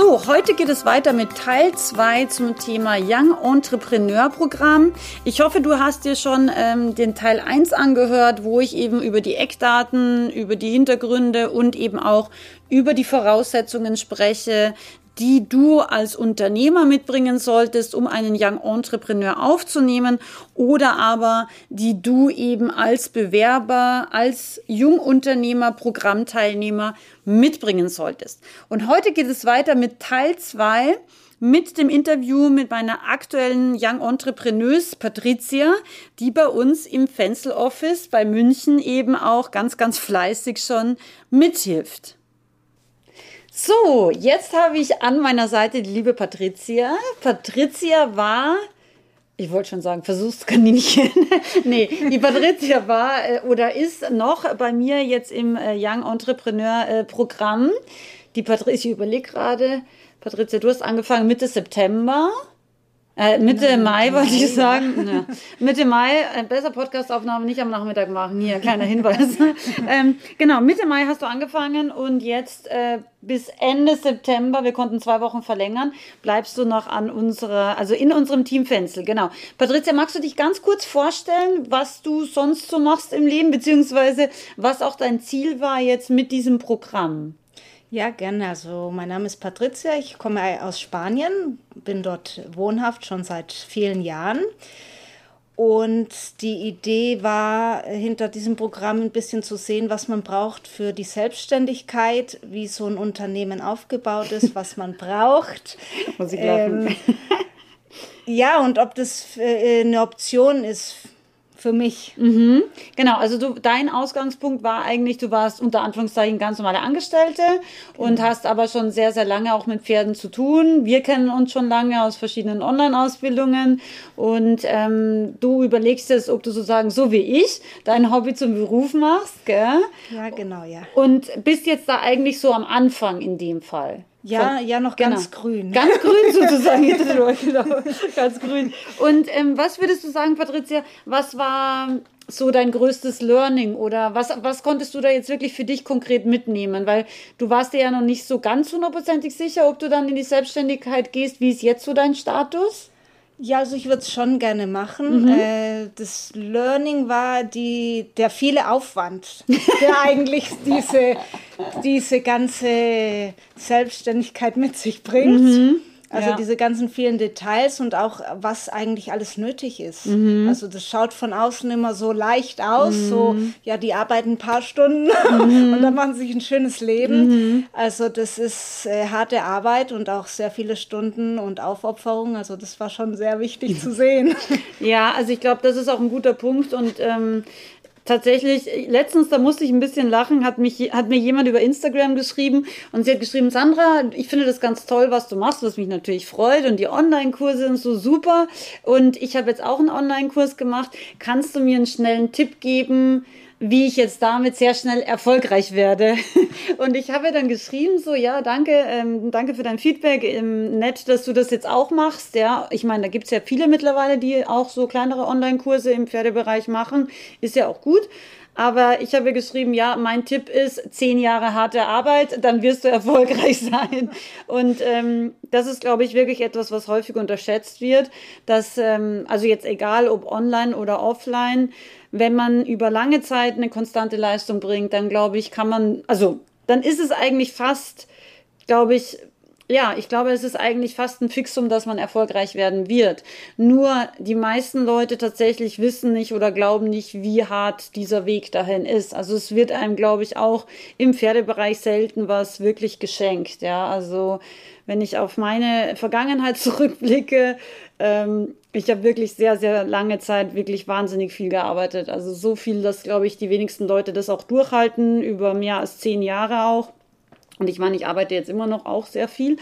So, heute geht es weiter mit Teil 2 zum Thema Young Entrepreneur Programm. Ich hoffe, du hast dir schon ähm, den Teil 1 angehört, wo ich eben über die Eckdaten, über die Hintergründe und eben auch über die Voraussetzungen spreche, die du als Unternehmer mitbringen solltest, um einen Young Entrepreneur aufzunehmen oder aber die du eben als Bewerber, als Jungunternehmer, Programmteilnehmer mitbringen solltest. Und heute geht es weiter mit Teil 2 mit dem Interview mit meiner aktuellen Young Entrepreneurs Patricia, die bei uns im Fenzel Office bei München eben auch ganz, ganz fleißig schon mithilft. So, jetzt habe ich an meiner Seite die liebe Patricia. Patricia war, ich wollte schon sagen, Versuchskaninchen. nee, die Patricia war äh, oder ist noch bei mir jetzt im äh, Young Entrepreneur äh, Programm. Die Patricia, ich überlege gerade, Patricia, du hast angefangen Mitte September. Äh, Mitte Nein, Mai wollte ich sagen. Ja. Mitte Mai, äh, besser Podcastaufnahme nicht am Nachmittag machen. Hier, kleiner Hinweis. ähm, genau, Mitte Mai hast du angefangen und jetzt äh, bis Ende September, wir konnten zwei Wochen verlängern, bleibst du noch an unserer, also in unserem Team Fenzel. Genau. Patricia, magst du dich ganz kurz vorstellen, was du sonst so machst im Leben, beziehungsweise was auch dein Ziel war jetzt mit diesem Programm? Ja, gerne. Also mein Name ist Patricia, ich komme aus Spanien, bin dort wohnhaft schon seit vielen Jahren. Und die Idee war, hinter diesem Programm ein bisschen zu sehen, was man braucht für die Selbstständigkeit, wie so ein Unternehmen aufgebaut ist, was man braucht. Muss ich ähm, ja, und ob das äh, eine Option ist für mich. Mhm. Genau, also du, dein Ausgangspunkt war eigentlich, du warst unter Anführungszeichen ganz normale Angestellte genau. und hast aber schon sehr, sehr lange auch mit Pferden zu tun. Wir kennen uns schon lange aus verschiedenen Online-Ausbildungen und ähm, du überlegst jetzt, ob du sozusagen so wie ich dein Hobby zum Beruf machst, gell? Ja, genau, ja. Und bist jetzt da eigentlich so am Anfang in dem Fall. Ja, Von, ja, noch genau. ganz grün. Ganz grün sozusagen, genau, ganz grün. Und ähm, was würdest du sagen, Patricia, was war so dein größtes Learning oder was, was konntest du da jetzt wirklich für dich konkret mitnehmen? Weil du warst dir ja noch nicht so ganz hundertprozentig sicher, ob du dann in die Selbstständigkeit gehst. Wie ist jetzt so dein Status? Ja, also ich würde es schon gerne machen. Mhm. Äh, das Learning war die, der viele Aufwand, der eigentlich diese, diese ganze Selbstständigkeit mit sich bringt. Mhm. Also ja. diese ganzen vielen Details und auch was eigentlich alles nötig ist. Mhm. Also das schaut von außen immer so leicht aus, mhm. so ja, die arbeiten ein paar Stunden mhm. und dann machen sie sich ein schönes Leben. Mhm. Also das ist äh, harte Arbeit und auch sehr viele Stunden und Aufopferung. Also das war schon sehr wichtig zu sehen. Ja, also ich glaube, das ist auch ein guter Punkt und ähm, tatsächlich, letztens, da musste ich ein bisschen lachen, hat, mich, hat mir jemand über Instagram geschrieben und sie hat geschrieben, Sandra, ich finde das ganz toll, was du machst, was mich natürlich freut und die Online-Kurse sind so super und ich habe jetzt auch einen Online-Kurs gemacht. Kannst du mir einen schnellen Tipp geben, wie ich jetzt damit sehr schnell erfolgreich werde. Und ich habe dann geschrieben, so, ja, danke, ähm, danke für dein Feedback, ähm, nett, dass du das jetzt auch machst. Ja, ich meine, da gibt's ja viele mittlerweile, die auch so kleinere Online-Kurse im Pferdebereich machen. Ist ja auch gut. Aber ich habe geschrieben, ja, mein Tipp ist zehn Jahre harte Arbeit, dann wirst du erfolgreich sein. Und ähm, das ist, glaube ich, wirklich etwas, was häufig unterschätzt wird, dass, ähm, also jetzt egal ob online oder offline, wenn man über lange Zeit eine konstante Leistung bringt, dann glaube ich, kann man, also dann ist es eigentlich fast, glaube ich, ja, ich glaube, es ist eigentlich fast ein Fixum, dass man erfolgreich werden wird. Nur die meisten Leute tatsächlich wissen nicht oder glauben nicht, wie hart dieser Weg dahin ist. Also es wird einem, glaube ich, auch im Pferdebereich selten was wirklich geschenkt. Ja, also wenn ich auf meine Vergangenheit zurückblicke, ähm, ich habe wirklich sehr, sehr lange Zeit wirklich wahnsinnig viel gearbeitet. Also so viel, dass, glaube ich, die wenigsten Leute das auch durchhalten, über mehr als zehn Jahre auch. Und ich meine, ich arbeite jetzt immer noch auch sehr viel.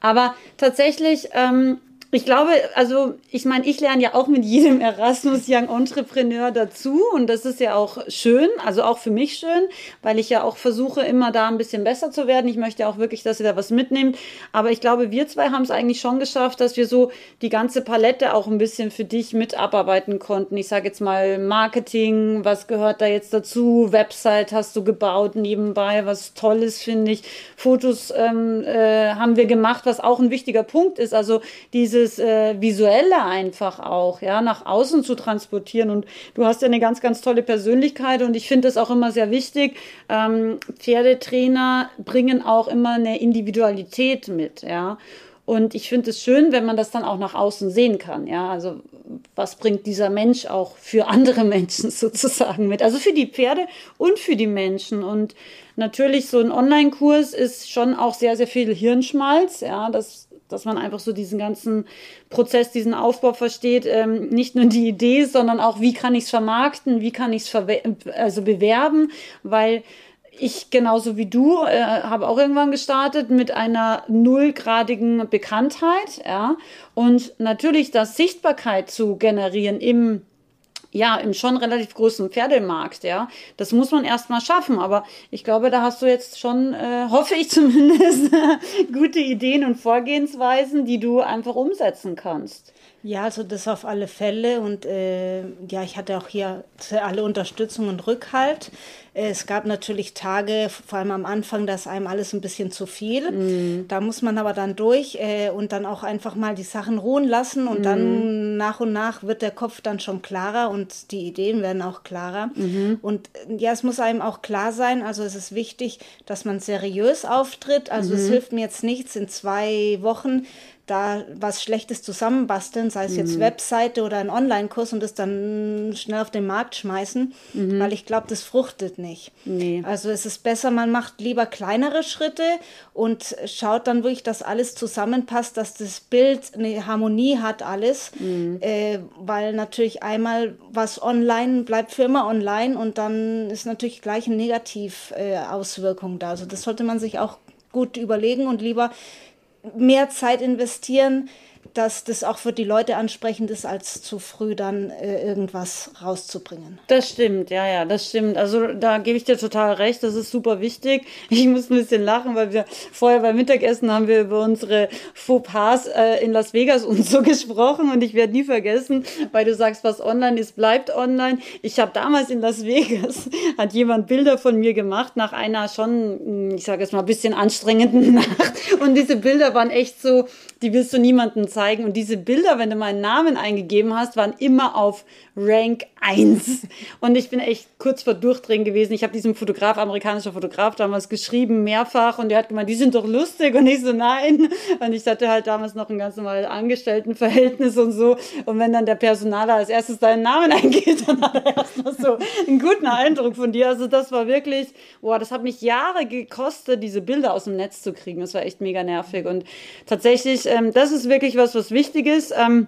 Aber tatsächlich ähm, Ich glaube, also ich meine, ich lerne ja auch mit jedem Erasmus Young Entrepreneur dazu und das ist ja auch schön, also auch für mich schön, weil ich ja auch versuche, immer da ein bisschen besser zu werden. Ich möchte auch wirklich, dass ihr da was mitnehmt. Aber ich glaube, wir zwei haben es eigentlich schon geschafft, dass wir so die ganze Palette auch ein bisschen für dich mit abarbeiten konnten. Ich sage jetzt mal Marketing, was gehört da jetzt dazu? Website hast du gebaut nebenbei, was Tolles finde ich. Fotos ähm, äh, haben wir gemacht, was auch ein wichtiger Punkt ist. Also diese dieses äh, Visuelle einfach auch, ja, nach außen zu transportieren. Und du hast ja eine ganz, ganz tolle Persönlichkeit und ich finde das auch immer sehr wichtig. Ähm, Pferdetrainer bringen auch immer eine Individualität mit, ja. Und ich finde es schön, wenn man das dann auch nach außen sehen kann. Ja, also was bringt dieser Mensch auch für andere Menschen sozusagen mit? Also für die Pferde und für die Menschen. Und natürlich so ein Online-Kurs ist schon auch sehr, sehr viel Hirnschmalz. Ja, das dass man einfach so diesen ganzen Prozess, diesen Aufbau versteht, ähm, nicht nur die Idee, sondern auch, wie kann ich es vermarkten, wie kann ich es also bewerben, weil ich genauso wie du äh, habe auch irgendwann gestartet mit einer nullgradigen Bekanntheit, ja, und natürlich das Sichtbarkeit zu generieren im ja, im schon relativ großen Pferdemarkt, ja. Das muss man erstmal schaffen, aber ich glaube, da hast du jetzt schon, äh, hoffe ich zumindest, gute Ideen und Vorgehensweisen, die du einfach umsetzen kannst. Ja, also das auf alle Fälle und äh, ja, ich hatte auch hier alle Unterstützung und Rückhalt. Es gab natürlich Tage, vor allem am Anfang, dass einem alles ein bisschen zu viel. Mm. Da muss man aber dann durch äh, und dann auch einfach mal die Sachen ruhen lassen und mm. dann nach und nach wird der Kopf dann schon klarer und die Ideen werden auch klarer. Mm Und ja, es muss einem auch klar sein, also es ist wichtig, dass man seriös auftritt. Also es mhm. hilft mir jetzt nichts in zwei Wochen da was Schlechtes zusammenbasteln, sei es mhm. jetzt Webseite oder ein Online-Kurs und das dann schnell auf den Markt schmeißen, mhm. weil ich glaube, das fruchtet nicht. Nee. Also es ist besser, man macht lieber kleinere Schritte und schaut dann wirklich, dass alles zusammenpasst, dass das Bild eine Harmonie hat, alles, mhm. äh, weil natürlich einmal was online bleibt für immer online und dann ist natürlich gleich eine Negativauswirkung äh, da. Also das sollte man sich auch gut überlegen und lieber mehr Zeit investieren, dass das auch für die Leute ansprechend ist, als zu früh dann äh, irgendwas rauszubringen. Das stimmt, ja, ja, das stimmt. Also da gebe ich dir total recht, das ist super wichtig. Ich muss ein bisschen lachen, weil wir vorher beim Mittagessen haben wir über unsere Fauxpas äh, in Las Vegas und so gesprochen und ich werde nie vergessen, weil du sagst, was online ist, bleibt online. Ich habe damals in Las Vegas, hat jemand Bilder von mir gemacht nach einer schon, ich sage jetzt mal, ein bisschen anstrengenden Nacht und diese Bilder waren echt so, die willst du niemandem zeigen. Und diese Bilder, wenn du meinen Namen eingegeben hast, waren immer auf Rank 1. Und ich bin echt kurz vor Durchdrehen gewesen. Ich habe diesem Fotograf, amerikanischer Fotograf, damals geschrieben, mehrfach. Und der hat gemeint, die sind doch lustig. Und ich so, nein. Und ich hatte halt damals noch ein ganz normales Angestelltenverhältnis und so. Und wenn dann der Personaler als erstes deinen Namen eingeht, dann hat er erstmal so einen guten Eindruck von dir. Also das war wirklich, boah, das hat mich Jahre gekostet, diese Bilder aus dem Netz zu kriegen. Das war echt mega nervig. Und tatsächlich ähm, das ist wirklich was, was wichtig ist. Ähm,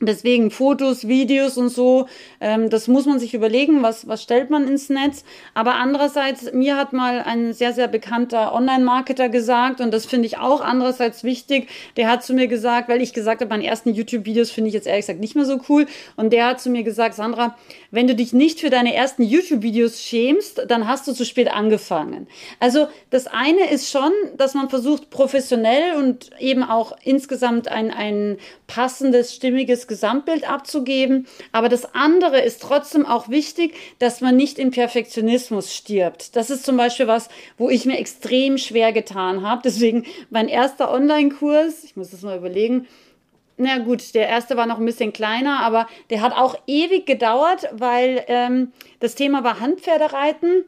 Deswegen Fotos, Videos und so, ähm, das muss man sich überlegen, was, was stellt man ins Netz. Aber andererseits, mir hat mal ein sehr, sehr bekannter Online-Marketer gesagt, und das finde ich auch andererseits wichtig, der hat zu mir gesagt, weil ich gesagt habe, meine ersten YouTube-Videos finde ich jetzt ehrlich gesagt nicht mehr so cool. Und der hat zu mir gesagt, Sandra, wenn du dich nicht für deine ersten YouTube-Videos schämst, dann hast du zu spät angefangen. Also das eine ist schon, dass man versucht, professionell und eben auch insgesamt ein, ein passendes, stimmiges Gesamtbild abzugeben. Aber das andere ist trotzdem auch wichtig, dass man nicht im Perfektionismus stirbt. Das ist zum Beispiel was, wo ich mir extrem schwer getan habe. Deswegen mein erster Online-Kurs, ich muss das mal überlegen, na gut, der erste war noch ein bisschen kleiner, aber der hat auch ewig gedauert, weil ähm, das Thema war Handpferdereiten.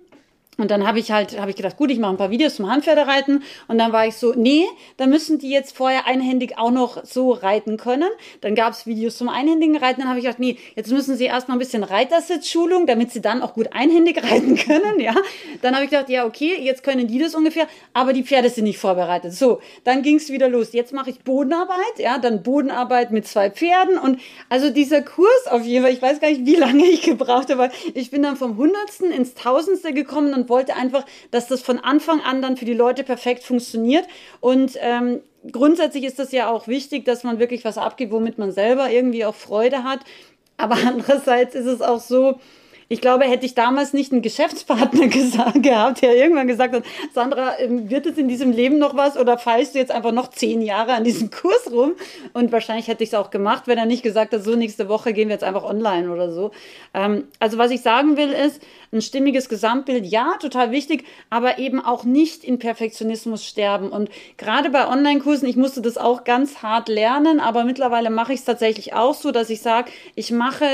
Und dann habe ich halt, habe ich gedacht, gut, ich mache ein paar Videos zum Handpferdereiten. Und dann war ich so, nee, da müssen die jetzt vorher einhändig auch noch so reiten können. Dann gab es Videos zum einhändigen Reiten. Dann habe ich gedacht, nee, jetzt müssen sie erstmal ein bisschen Reitersitzschulung, damit sie dann auch gut einhändig reiten können. Ja, dann habe ich gedacht, ja, okay, jetzt können die das ungefähr, aber die Pferde sind nicht vorbereitet. So, dann ging es wieder los. Jetzt mache ich Bodenarbeit, ja, dann Bodenarbeit mit zwei Pferden. Und also dieser Kurs auf jeden Fall, ich weiß gar nicht, wie lange ich gebraucht habe, ich bin dann vom Hundertsten ins Tausendste gekommen und wollte einfach, dass das von Anfang an dann für die Leute perfekt funktioniert. Und ähm, grundsätzlich ist das ja auch wichtig, dass man wirklich was abgibt, womit man selber irgendwie auch Freude hat. Aber andererseits ist es auch so, ich glaube, hätte ich damals nicht einen Geschäftspartner gehabt, der irgendwann gesagt hat, Sandra, ähm, wird es in diesem Leben noch was oder fallst du jetzt einfach noch zehn Jahre an diesem Kurs rum? Und wahrscheinlich hätte ich es auch gemacht, wenn er nicht gesagt hat, so nächste Woche gehen wir jetzt einfach online oder so. Ähm, also was ich sagen will ist, ein stimmiges Gesamtbild, ja, total wichtig, aber eben auch nicht in Perfektionismus sterben. Und gerade bei Online-Kursen, ich musste das auch ganz hart lernen, aber mittlerweile mache ich es tatsächlich auch so, dass ich sage, ich mache,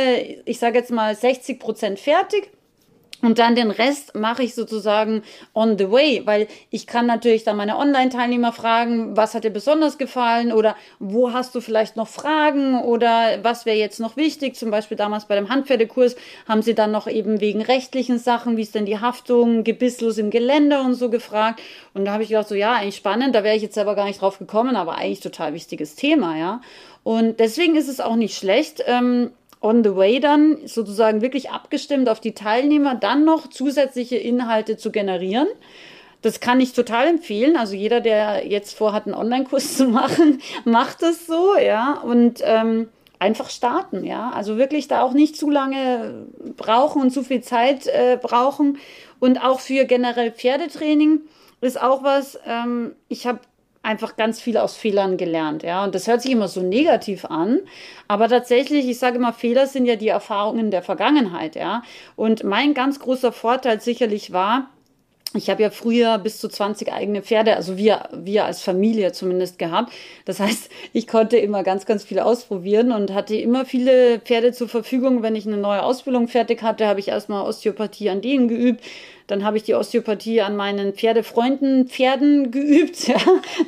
ich sage jetzt mal 60 Prozent fertig und dann den Rest mache ich sozusagen on the way, weil ich kann natürlich dann meine Online-Teilnehmer fragen, was hat dir besonders gefallen oder wo hast du vielleicht noch Fragen oder was wäre jetzt noch wichtig. Zum Beispiel damals bei dem Handpferdekurs haben sie dann noch eben wegen rechtlichen Sachen, wie ist denn die Haftung, gebisslos im Gelände und so gefragt. Und da habe ich gedacht, so ja, eigentlich spannend, da wäre ich jetzt selber gar nicht drauf gekommen, aber eigentlich total wichtiges Thema, ja. Und deswegen ist es auch nicht schlecht. Ähm, on the way dann sozusagen wirklich abgestimmt auf die Teilnehmer dann noch zusätzliche Inhalte zu generieren. Das kann ich total empfehlen. Also jeder, der jetzt vorhat, einen Online-Kurs zu machen, macht es so, ja. Und ähm, einfach starten, ja. Also wirklich da auch nicht zu lange brauchen und zu viel Zeit äh, brauchen. Und auch für generell Pferdetraining ist auch was, ähm, ich habe einfach ganz viel aus Fehlern gelernt, ja. Und das hört sich immer so negativ an, aber tatsächlich, ich sage immer, Fehler sind ja die Erfahrungen der Vergangenheit, ja. Und mein ganz großer Vorteil sicherlich war, ich habe ja früher bis zu 20 eigene Pferde, also wir, wir als Familie zumindest gehabt. Das heißt, ich konnte immer ganz, ganz viel ausprobieren und hatte immer viele Pferde zur Verfügung. Wenn ich eine neue Ausbildung fertig hatte, habe ich erstmal Osteopathie an denen geübt. Dann habe ich die Osteopathie an meinen Pferdefreunden Pferden geübt. Ja.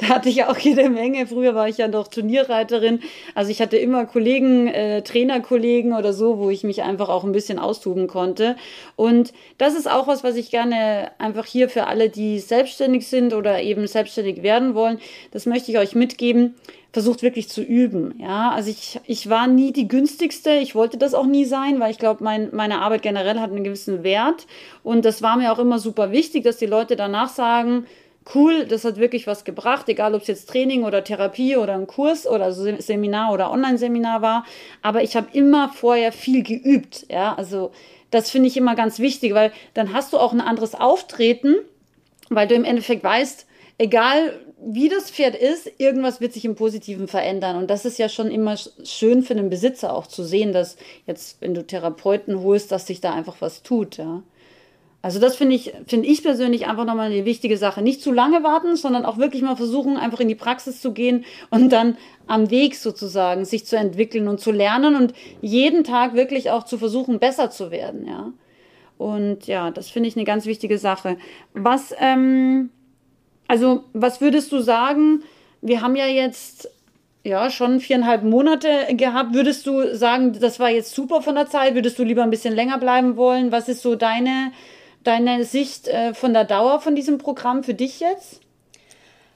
Da hatte ich auch jede Menge. Früher war ich ja noch Turnierreiterin. Also ich hatte immer Kollegen, äh, Trainerkollegen oder so, wo ich mich einfach auch ein bisschen austoben konnte. Und das ist auch was, was ich gerne einfach hier für alle, die selbstständig sind oder eben selbstständig werden wollen, das möchte ich euch mitgeben versucht wirklich zu üben. Ja, also ich, ich war nie die günstigste. Ich wollte das auch nie sein, weil ich glaube, mein, meine Arbeit generell hat einen gewissen Wert. Und das war mir auch immer super wichtig, dass die Leute danach sagen, cool, das hat wirklich was gebracht, egal ob es jetzt Training oder Therapie oder ein Kurs oder Seminar oder Online-Seminar war. Aber ich habe immer vorher viel geübt. Ja, also das finde ich immer ganz wichtig, weil dann hast du auch ein anderes Auftreten, weil du im Endeffekt weißt, egal wie das Pferd ist, irgendwas wird sich im Positiven verändern. Und das ist ja schon immer schön für den Besitzer auch zu sehen, dass jetzt, wenn du Therapeuten holst, dass sich da einfach was tut, ja. Also das finde ich, finde ich persönlich einfach nochmal eine wichtige Sache. Nicht zu lange warten, sondern auch wirklich mal versuchen, einfach in die Praxis zu gehen und dann am Weg sozusagen sich zu entwickeln und zu lernen und jeden Tag wirklich auch zu versuchen, besser zu werden, ja. Und ja, das finde ich eine ganz wichtige Sache. Was, ähm, also, was würdest du sagen? Wir haben ja jetzt ja schon viereinhalb Monate gehabt. Würdest du sagen, das war jetzt super von der Zeit? Würdest du lieber ein bisschen länger bleiben wollen? Was ist so deine, deine Sicht äh, von der Dauer von diesem Programm für dich jetzt?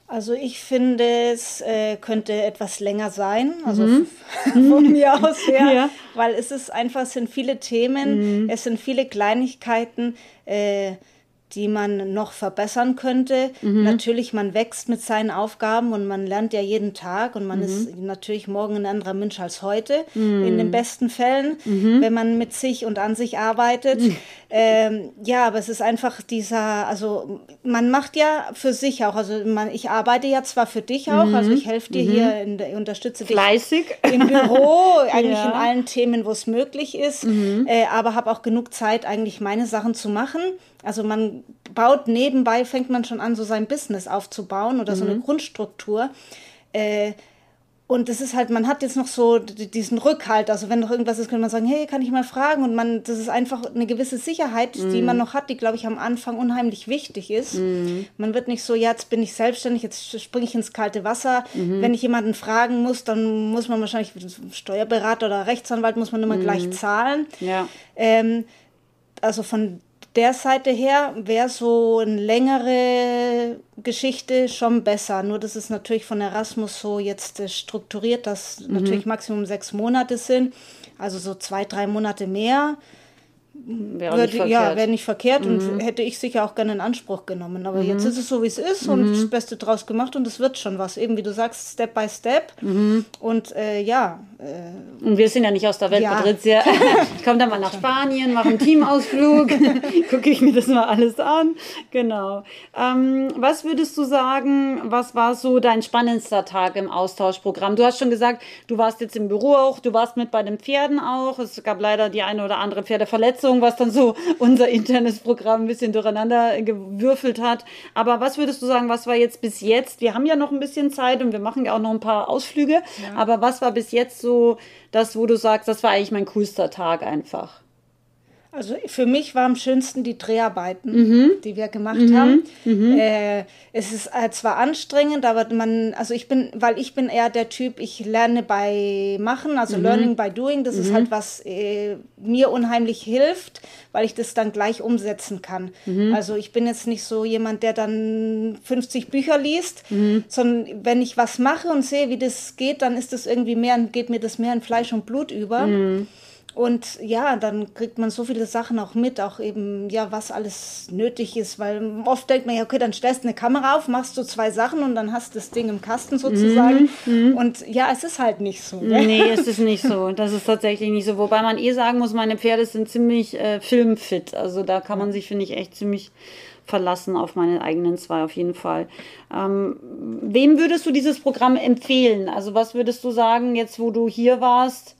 Also ich finde, es äh, könnte etwas länger sein, also mhm. von mir aus her, ja. weil es ist einfach, es sind viele Themen, mhm. es sind viele Kleinigkeiten. Äh, die man noch verbessern könnte. Mhm. Natürlich, man wächst mit seinen Aufgaben und man lernt ja jeden Tag und man mhm. ist natürlich morgen ein anderer Mensch als heute, mhm. in den besten Fällen, mhm. wenn man mit sich und an sich arbeitet. Mhm. Ähm, ja, aber es ist einfach dieser, also man macht ja für sich auch, also man, ich arbeite ja zwar für dich auch, also ich helfe dir hier, in unterstütze dich Fleißig. im Büro, eigentlich ja. in allen Themen, wo es möglich ist, äh, aber habe auch genug Zeit, eigentlich meine Sachen zu machen. Also man baut nebenbei, fängt man schon an, so sein Business aufzubauen oder mhm. so eine mhm. Grundstruktur. Äh, und das ist halt, man hat jetzt noch so diesen Rückhalt. Also wenn noch irgendwas ist, könnte man sagen, hey, kann ich mal fragen? Und man, das ist einfach eine gewisse Sicherheit, mm. die man mhm. noch hat, die, glaube ich, am Anfang unheimlich wichtig ist. Mm. Man wird nicht so, ja, jetzt bin ich selbstständig, jetzt springe ich ins kalte Wasser. Mm. Wenn ich jemanden fragen muss, dann muss man wahrscheinlich Steuerberater oder Rechtsanwalt muss man immer gleich mhm. zahlen. Ja. Ähm, also von der Seite her wäre so eine längere Geschichte schon besser. Nur das ist natürlich von Erasmus so jetzt äh, strukturiert, dass mhm. natürlich Maximum sechs Monate sind. Also so zwei, drei Monate mehr wäre würde, nicht verkehrt. Ja, wäre nicht verkehrt mhm. und hätte ich sicher auch gerne in Anspruch genommen. Aber mhm. jetzt ist es so, wie es ist und mhm. das Beste draus gemacht und es wird schon was. Eben wie du sagst, Step by Step. Mhm. Und äh, ja. Äh, und wir sind ja nicht aus der Welt, ja. Patricia. Ich komme dann mal nach Spanien, mache einen Teamausflug, gucke ich mir das mal alles an. Genau. Ähm, was würdest du sagen, was war so dein spannendster Tag im Austauschprogramm? Du hast schon gesagt, du warst jetzt im Büro auch, du warst mit bei den Pferden auch. Es gab leider die eine oder andere Pferdeverletzung, was dann so unser internes Programm ein bisschen durcheinander gewürfelt hat. Aber was würdest du sagen, was war jetzt bis jetzt? Wir haben ja noch ein bisschen Zeit und wir machen ja auch noch ein paar Ausflüge. Ja. Aber was war bis jetzt so das, wo du sagst, das war eigentlich mein coolster Tag einfach? Also für mich war am schönsten die Dreharbeiten, mhm. die wir gemacht mhm. haben. Mhm. Äh, es ist äh, zwar anstrengend, aber man, also ich bin, weil ich bin eher der Typ, ich lerne bei Machen, also mhm. Learning by Doing. Das ist mhm. halt was äh, mir unheimlich hilft, weil ich das dann gleich umsetzen kann. Mhm. Also ich bin jetzt nicht so jemand, der dann 50 Bücher liest, sondern wenn ich was mache und sehe, wie das geht, dann ist das irgendwie mehr, geht mir das mehr in Fleisch und Blut über. Und ja, dann kriegt man so viele Sachen auch mit, auch eben, ja, was alles nötig ist, weil oft denkt man ja, okay, dann stellst du eine Kamera auf, machst du zwei Sachen und dann hast du das Ding im Kasten sozusagen. Mhm. Und ja, es ist halt nicht so. Ne? Nee, es ist nicht so. Das ist tatsächlich nicht so. Wobei man eh sagen muss, meine Pferde sind ziemlich äh, filmfit. Also da kann man sich, finde ich, echt ziemlich verlassen auf meine eigenen zwei auf jeden Fall. Ähm, wem würdest du dieses Programm empfehlen? Also was würdest du sagen, jetzt wo du hier warst?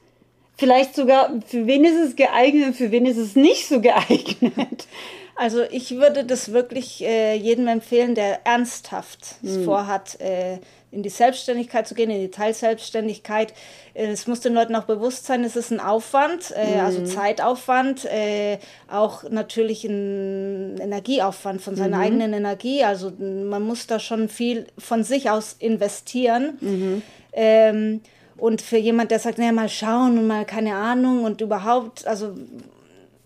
Vielleicht sogar, für wen ist es geeignet und für wen ist es nicht so geeignet? Also ich würde das wirklich äh, jedem empfehlen, der ernsthaft hm. vorhat, äh, in die Selbstständigkeit zu gehen, in die Teilselbstständigkeit. Äh, es muss den Leuten auch bewusst sein, es ist ein Aufwand, äh, also Zeitaufwand, äh, auch natürlich ein Energieaufwand von seiner mhm. eigenen Energie. Also man muss da schon viel von sich aus investieren. Mhm. Ähm, und für jemand, der sagt, naja, mal schauen und mal keine Ahnung und überhaupt, also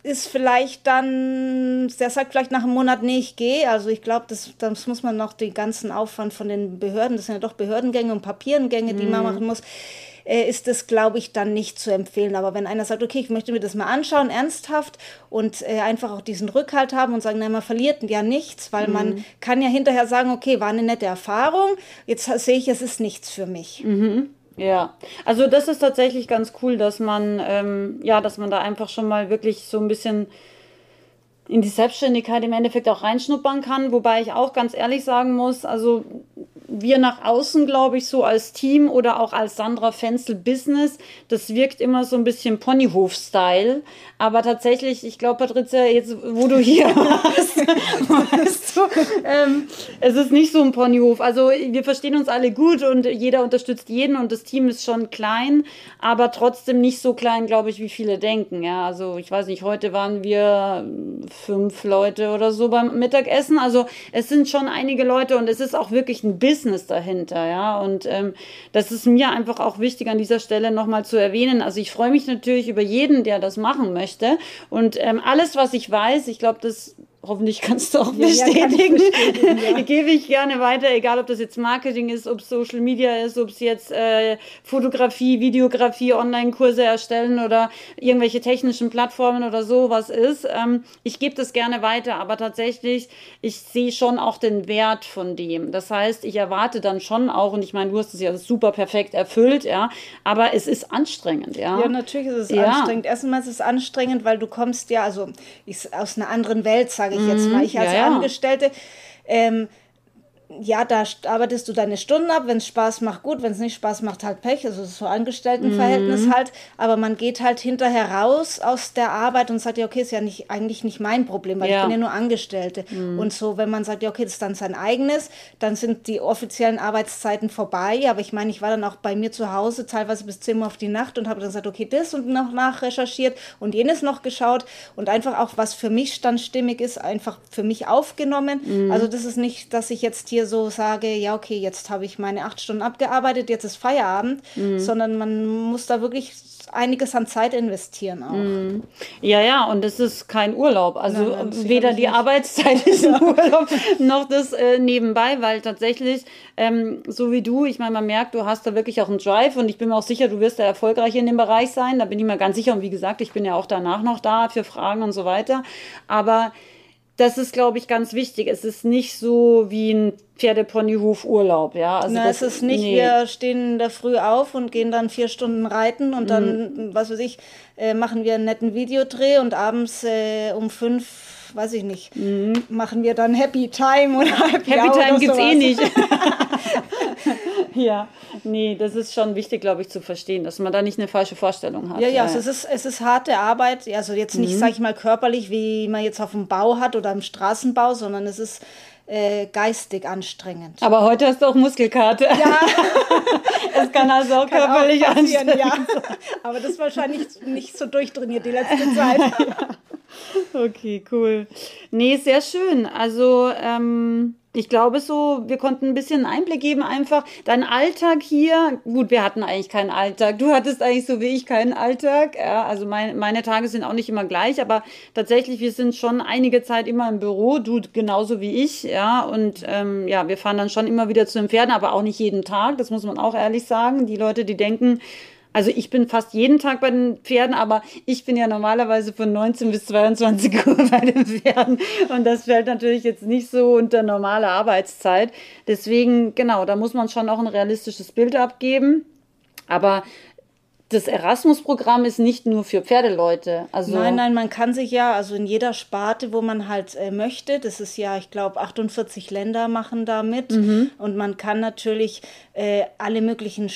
ist vielleicht dann, der sagt vielleicht nach einem Monat, nee, ich gehe. Also ich glaube, das, das muss man noch den ganzen Aufwand von den Behörden, das sind ja doch Behördengänge und Papierengänge, die man mhm. machen muss, äh, ist das, glaube ich, dann nicht zu empfehlen. Aber wenn einer sagt, okay, ich möchte mir das mal anschauen, ernsthaft und äh, einfach auch diesen Rückhalt haben und sagen, na, man verliert ja nichts, weil mm. man mhm. kann ja hinterher sagen, okay, war eine nette Erfahrung, jetzt sehe ich, es ist nichts für mich. Mhm. Ja, also das ist tatsächlich ganz cool, dass man, ähm, ja, dass man da einfach schon mal wirklich so ein bisschen in die Selbstständigkeit im Endeffekt auch reinschnuppern kann, wobei ich auch ganz ehrlich sagen muss, also wir nach außen, glaube ich, so als Team oder auch als Sandra Fenzel Business, das wirkt immer so ein bisschen Ponyhof-Style. Aber tatsächlich, ich glaube, Patricia, jetzt, wo du hier warst, weißt du, ähm, es ist nicht so ein Ponyhof. Also wir verstehen uns alle gut und jeder unterstützt jeden und das Team ist schon klein, aber trotzdem nicht so klein, glaube ich, wie viele denken. Ja, also ich weiß nicht, heute waren wir fünf Leute oder so beim Mittagessen. Also es sind schon einige Leute und es ist auch wirklich ein Business Business dahinter, ja. Und ähm, das ist mir einfach auch wichtig an dieser Stelle nochmal zu erwähnen. Also ich freue mich natürlich über jeden, der das machen möchte. Und ähm, alles, was ich weiß, ich glaube, das hoffentlich kannst du auch bestätigen. Ja, ja, Gebe ich gerne weiter, egal ob das jetzt Marketing ist, ob es Social Media ist, ob es jetzt äh, Fotografie, Videografie, Online-Kurse erstellen oder irgendwelche technischen Plattformen oder sowas ist. Ähm, ich gebe das gerne weiter, aber tatsächlich, ich sehe schon auch den Wert von dem. Das heißt, ich erwarte dann schon auch, und ich meine, du hast es ja super perfekt erfüllt, ja, aber es ist anstrengend, ja. Ja, natürlich ist es anstrengend. Erstmal ist es anstrengend, weil du kommst ja, also ich, aus einer anderen Welt, sage sage ich jetzt mal. Ich als ja, ja. Angestellte, ähm, ja, da arbeitest du deine Stunden ab, wenn es Spaß macht, gut, wenn es nicht Spaß macht, halt Pech, also so Angestelltenverhältnis mhm. halt, aber man geht halt hinterher raus aus der Arbeit und sagt ja, okay, ist ja nicht, eigentlich nicht mein Problem, weil ja. ich bin ja nur Angestellte. Mhm. Und so, wenn man sagt, ja, okay, das ist dann sein eigenes, dann sind die offiziellen Arbeitszeiten vorbei, aber ich meine, ich war dann auch bei mir zu Hause, teilweise bis 10 Uhr auf die Nacht und habe dann gesagt, okay, das und noch nachrecherchiert und jenes noch geschaut und einfach auch, was für mich dann stimmig ist, einfach für mich aufgenommen. Mhm. Also das ist nicht, dass ich jetzt hier hier so sage, ja, okay, jetzt habe ich meine acht Stunden abgearbeitet, jetzt ist Feierabend, mhm. sondern man muss da wirklich einiges an Zeit investieren auch. Mm. Ja, ja, und es ist kein Urlaub. Also nein, nein, weder die nicht. Arbeitszeit ist ein Urlaub, noch das äh, nebenbei, weil tatsächlich, ähm, so wie du, ich meine, man merkt, du hast da wirklich auch einen Drive und ich bin mir auch sicher, du wirst da erfolgreich in dem Bereich sein. Da bin ich mir ganz sicher. Und wie gesagt, ich bin ja auch danach noch da für Fragen und so weiter. Aber das ist, glaube ich, ganz wichtig. Es ist nicht so wie ein Pferdeponyhof-Urlaub, ja. Also Na, es ist nicht, nee. wir stehen da früh auf und gehen dann vier Stunden reiten und dann, mhm. was weiß ich, äh, machen wir einen netten Videodreh und abends äh, um fünf, weiß ich nicht, mhm. machen wir dann Happy Time oder Happy, Happy Time gibt's eh nicht. ja, nee, das ist schon wichtig, glaube ich, zu verstehen, dass man da nicht eine falsche Vorstellung hat. Ja, ja. Also es, ist, es ist harte Arbeit, also jetzt nicht, mhm. sage ich mal, körperlich, wie man jetzt auf dem Bau hat oder im Straßenbau, sondern es ist äh, geistig anstrengend. Aber heute hast du auch Muskelkarte. Ja. es kann also auch kann körperlich auch anstrengend ja. Aber das ist wahrscheinlich nicht so durchtrainiert die letzte Zeit. Okay, cool. Nee, sehr schön. Also, ähm, ich glaube so, wir konnten ein bisschen Einblick geben, einfach dein Alltag hier. Gut, wir hatten eigentlich keinen Alltag. Du hattest eigentlich so wie ich keinen Alltag. Ja, also mein, meine Tage sind auch nicht immer gleich, aber tatsächlich, wir sind schon einige Zeit immer im Büro, du genauso wie ich, ja. Und ähm, ja, wir fahren dann schon immer wieder zu den Pferden, aber auch nicht jeden Tag. Das muss man auch ehrlich sagen. Die Leute, die denken, also ich bin fast jeden Tag bei den Pferden, aber ich bin ja normalerweise von 19 bis 22 Uhr bei den Pferden und das fällt natürlich jetzt nicht so unter normale Arbeitszeit. Deswegen, genau, da muss man schon auch ein realistisches Bild abgeben. Aber das Erasmus-Programm ist nicht nur für Pferdeleute. Also nein, nein, man kann sich ja, also in jeder Sparte, wo man halt äh, möchte, das ist ja, ich glaube, 48 Länder machen da mit. Mhm. Und man kann natürlich äh, alle möglichen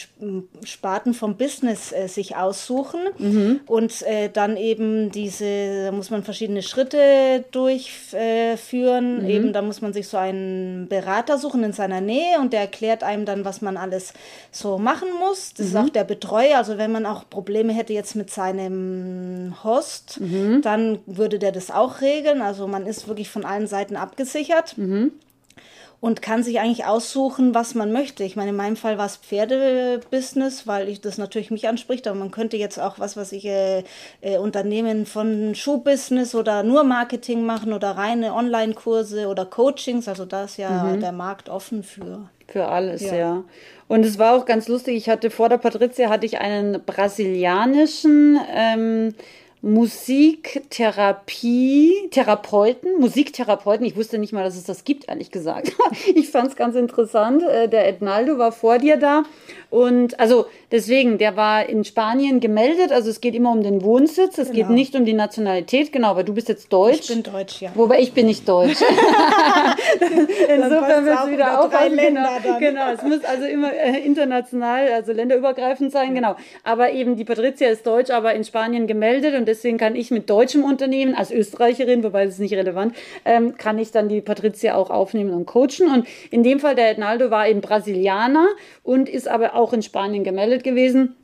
Sparten vom Business äh, sich aussuchen mhm. und äh, dann eben diese, da muss man verschiedene Schritte durchführen. Mhm. Eben, da muss man sich so einen Berater suchen in seiner Nähe und der erklärt einem dann, was man alles so machen muss. Das ist mhm. auch der Betreuer. Also wenn man auch Probleme hätte jetzt mit seinem Host, mhm. dann würde der das auch regeln. Also man ist wirklich von allen Seiten abgesichert. Und kann sich eigentlich aussuchen, was man möchte. Ich meine, in meinem Fall war es Pferdebusiness, weil ich das natürlich mich anspricht, aber man könnte jetzt auch was, was ich äh, äh, Unternehmen von Schuhbusiness oder nur Marketing machen oder reine Online-Kurse oder Coachings. Also da ist ja mhm. der Markt offen für. Für alles, ja. ja. Und es war auch ganz lustig. Ich hatte vor der Patricia hatte ich einen brasilianischen ähm, Musiktherapie, Therapeuten, Musiktherapeuten. Ich wusste nicht mal, dass es das gibt, ehrlich gesagt. ich fand es ganz interessant. Äh, der Ednaldo war vor dir da. Und also deswegen, der war in Spanien gemeldet. Also es geht immer um den Wohnsitz. Es genau. geht nicht um die Nationalität. Genau, weil du bist jetzt Deutsch. Ich bin Deutsch, ja. Wobei ich bin nicht Deutsch. Insofern wird es wieder auch drei Länder genau, genau, es muss also immer äh, international, also länderübergreifend sein. Genau. Aber eben die Patricia ist Deutsch, aber in Spanien gemeldet und deswegen kann ich mit deutschem Unternehmen als Österreicherin, wobei das ist nicht relevant, ähm, kann ich dann die Patricia auch aufnehmen und coachen. Und in dem Fall der Ednaldo war eben Brasilianer und ist aber auch in Spanien gemeldet gewesen.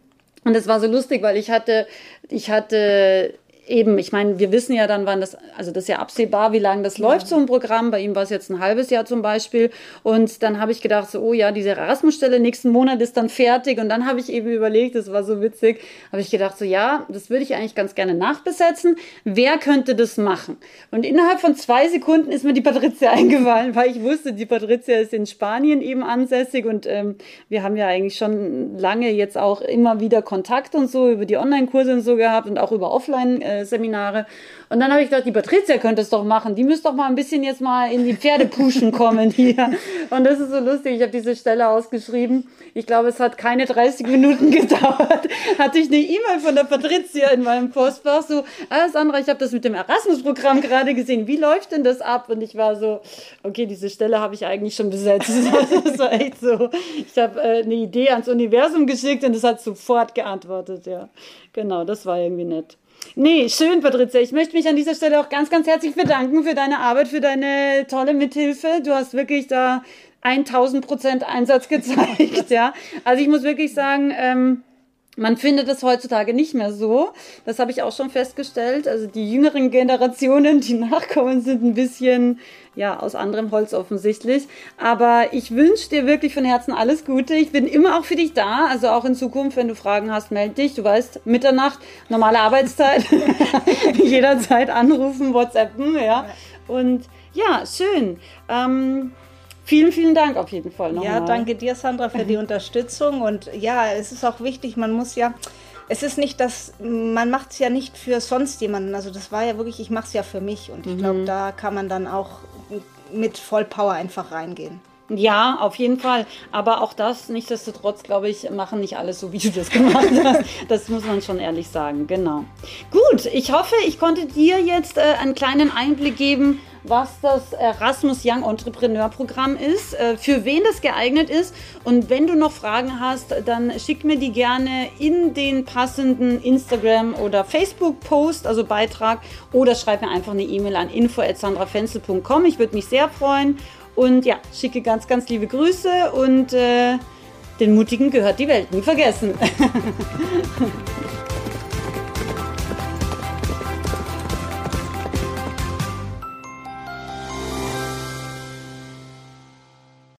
Und es war so lustig, weil ich hatte, ich hatte eben, ich meine, wir wissen ja dann, wann das, also das ist ja absehbar, wie lange das ja. läuft, so ein Programm. Bei ihm war es jetzt ein halbes Jahr zum Beispiel. Und dann habe ich gedacht, so, oh ja, diese Erasmus-Stelle nächsten Monat ist dann fertig. Und dann habe ich eben überlegt, das war so witzig, habe ich gedacht, so ja, das würde ich eigentlich ganz gerne nachbesetzen. Wer könnte das machen? Und innerhalb von zwei Sekunden ist mir die Patricia eingefallen, weil ich wusste, die Patricia ist in Spanien eben ansässig und ähm, wir haben ja eigentlich schon lange jetzt auch immer wieder Kontakt und so über die Online-Kurse und so gehabt und auch über Offline- äh, Seminare. Und dann habe ich gedacht, die Patricia könnte es doch machen. Die müsste doch mal ein bisschen jetzt mal in die Pferdepuschen kommen hier. Und das ist so lustig. Ich habe diese Stelle ausgeschrieben. Ich glaube, es hat keine 30 Minuten gedauert. Hatte ich eine E-Mail von der Patricia in meinem Postfach. So, ah, Sandra, ich habe das mit dem Erasmus-Programm gerade gesehen. Wie läuft denn das ab? Und ich war so, okay, diese Stelle habe ich eigentlich schon besetzt. Das war echt so. Ich habe äh, eine Idee ans Universum geschickt und es hat sofort geantwortet. Ja, genau, das war irgendwie nett. Nee, schön, Patricia. Ich möchte mich an dieser Stelle auch ganz, ganz herzlich bedanken für deine Arbeit, für deine tolle Mithilfe. Du hast wirklich da 1000 Prozent Einsatz gezeigt, ja. Also ich muss wirklich sagen, ähm, Man findet es heutzutage nicht mehr so. Das habe ich auch schon festgestellt. Also die jüngeren Generationen, die nachkommen, sind ein bisschen ja aus anderem Holz offensichtlich. Aber ich wünsche dir wirklich von Herzen alles Gute. Ich bin immer auch für dich da. Also auch in Zukunft, wenn du Fragen hast, melde dich. Du weißt, Mitternacht, normale Arbeitszeit, jederzeit anrufen, WhatsAppen, ja. Und ja, schön. Ähm, Vielen, vielen Dank auf jeden Fall nochmal. Ja, danke dir, Sandra, für die Unterstützung. Und ja, es ist auch wichtig, man muss ja, es ist nicht das, man macht es ja nicht für sonst jemanden. Also das war ja wirklich, ich mache es ja für mich. Und ich mhm. glaube, da kann man dann auch mit Vollpower einfach reingehen. Ja, auf jeden Fall. Aber auch das, nichtsdestotrotz, glaube ich, machen nicht alles so, wie du das gemacht hast. Das muss man schon ehrlich sagen. Genau. Gut, ich hoffe, ich konnte dir jetzt äh, einen kleinen Einblick geben, was das Erasmus Young Entrepreneur Programm ist, äh, für wen das geeignet ist. Und wenn du noch Fragen hast, dann schick mir die gerne in den passenden Instagram- oder Facebook-Post, also Beitrag, oder schreib mir einfach eine E-Mail an info.sandrafenzel.com. Ich würde mich sehr freuen. Und ja, schicke ganz, ganz liebe Grüße und äh, den Mutigen gehört die Welt nie vergessen.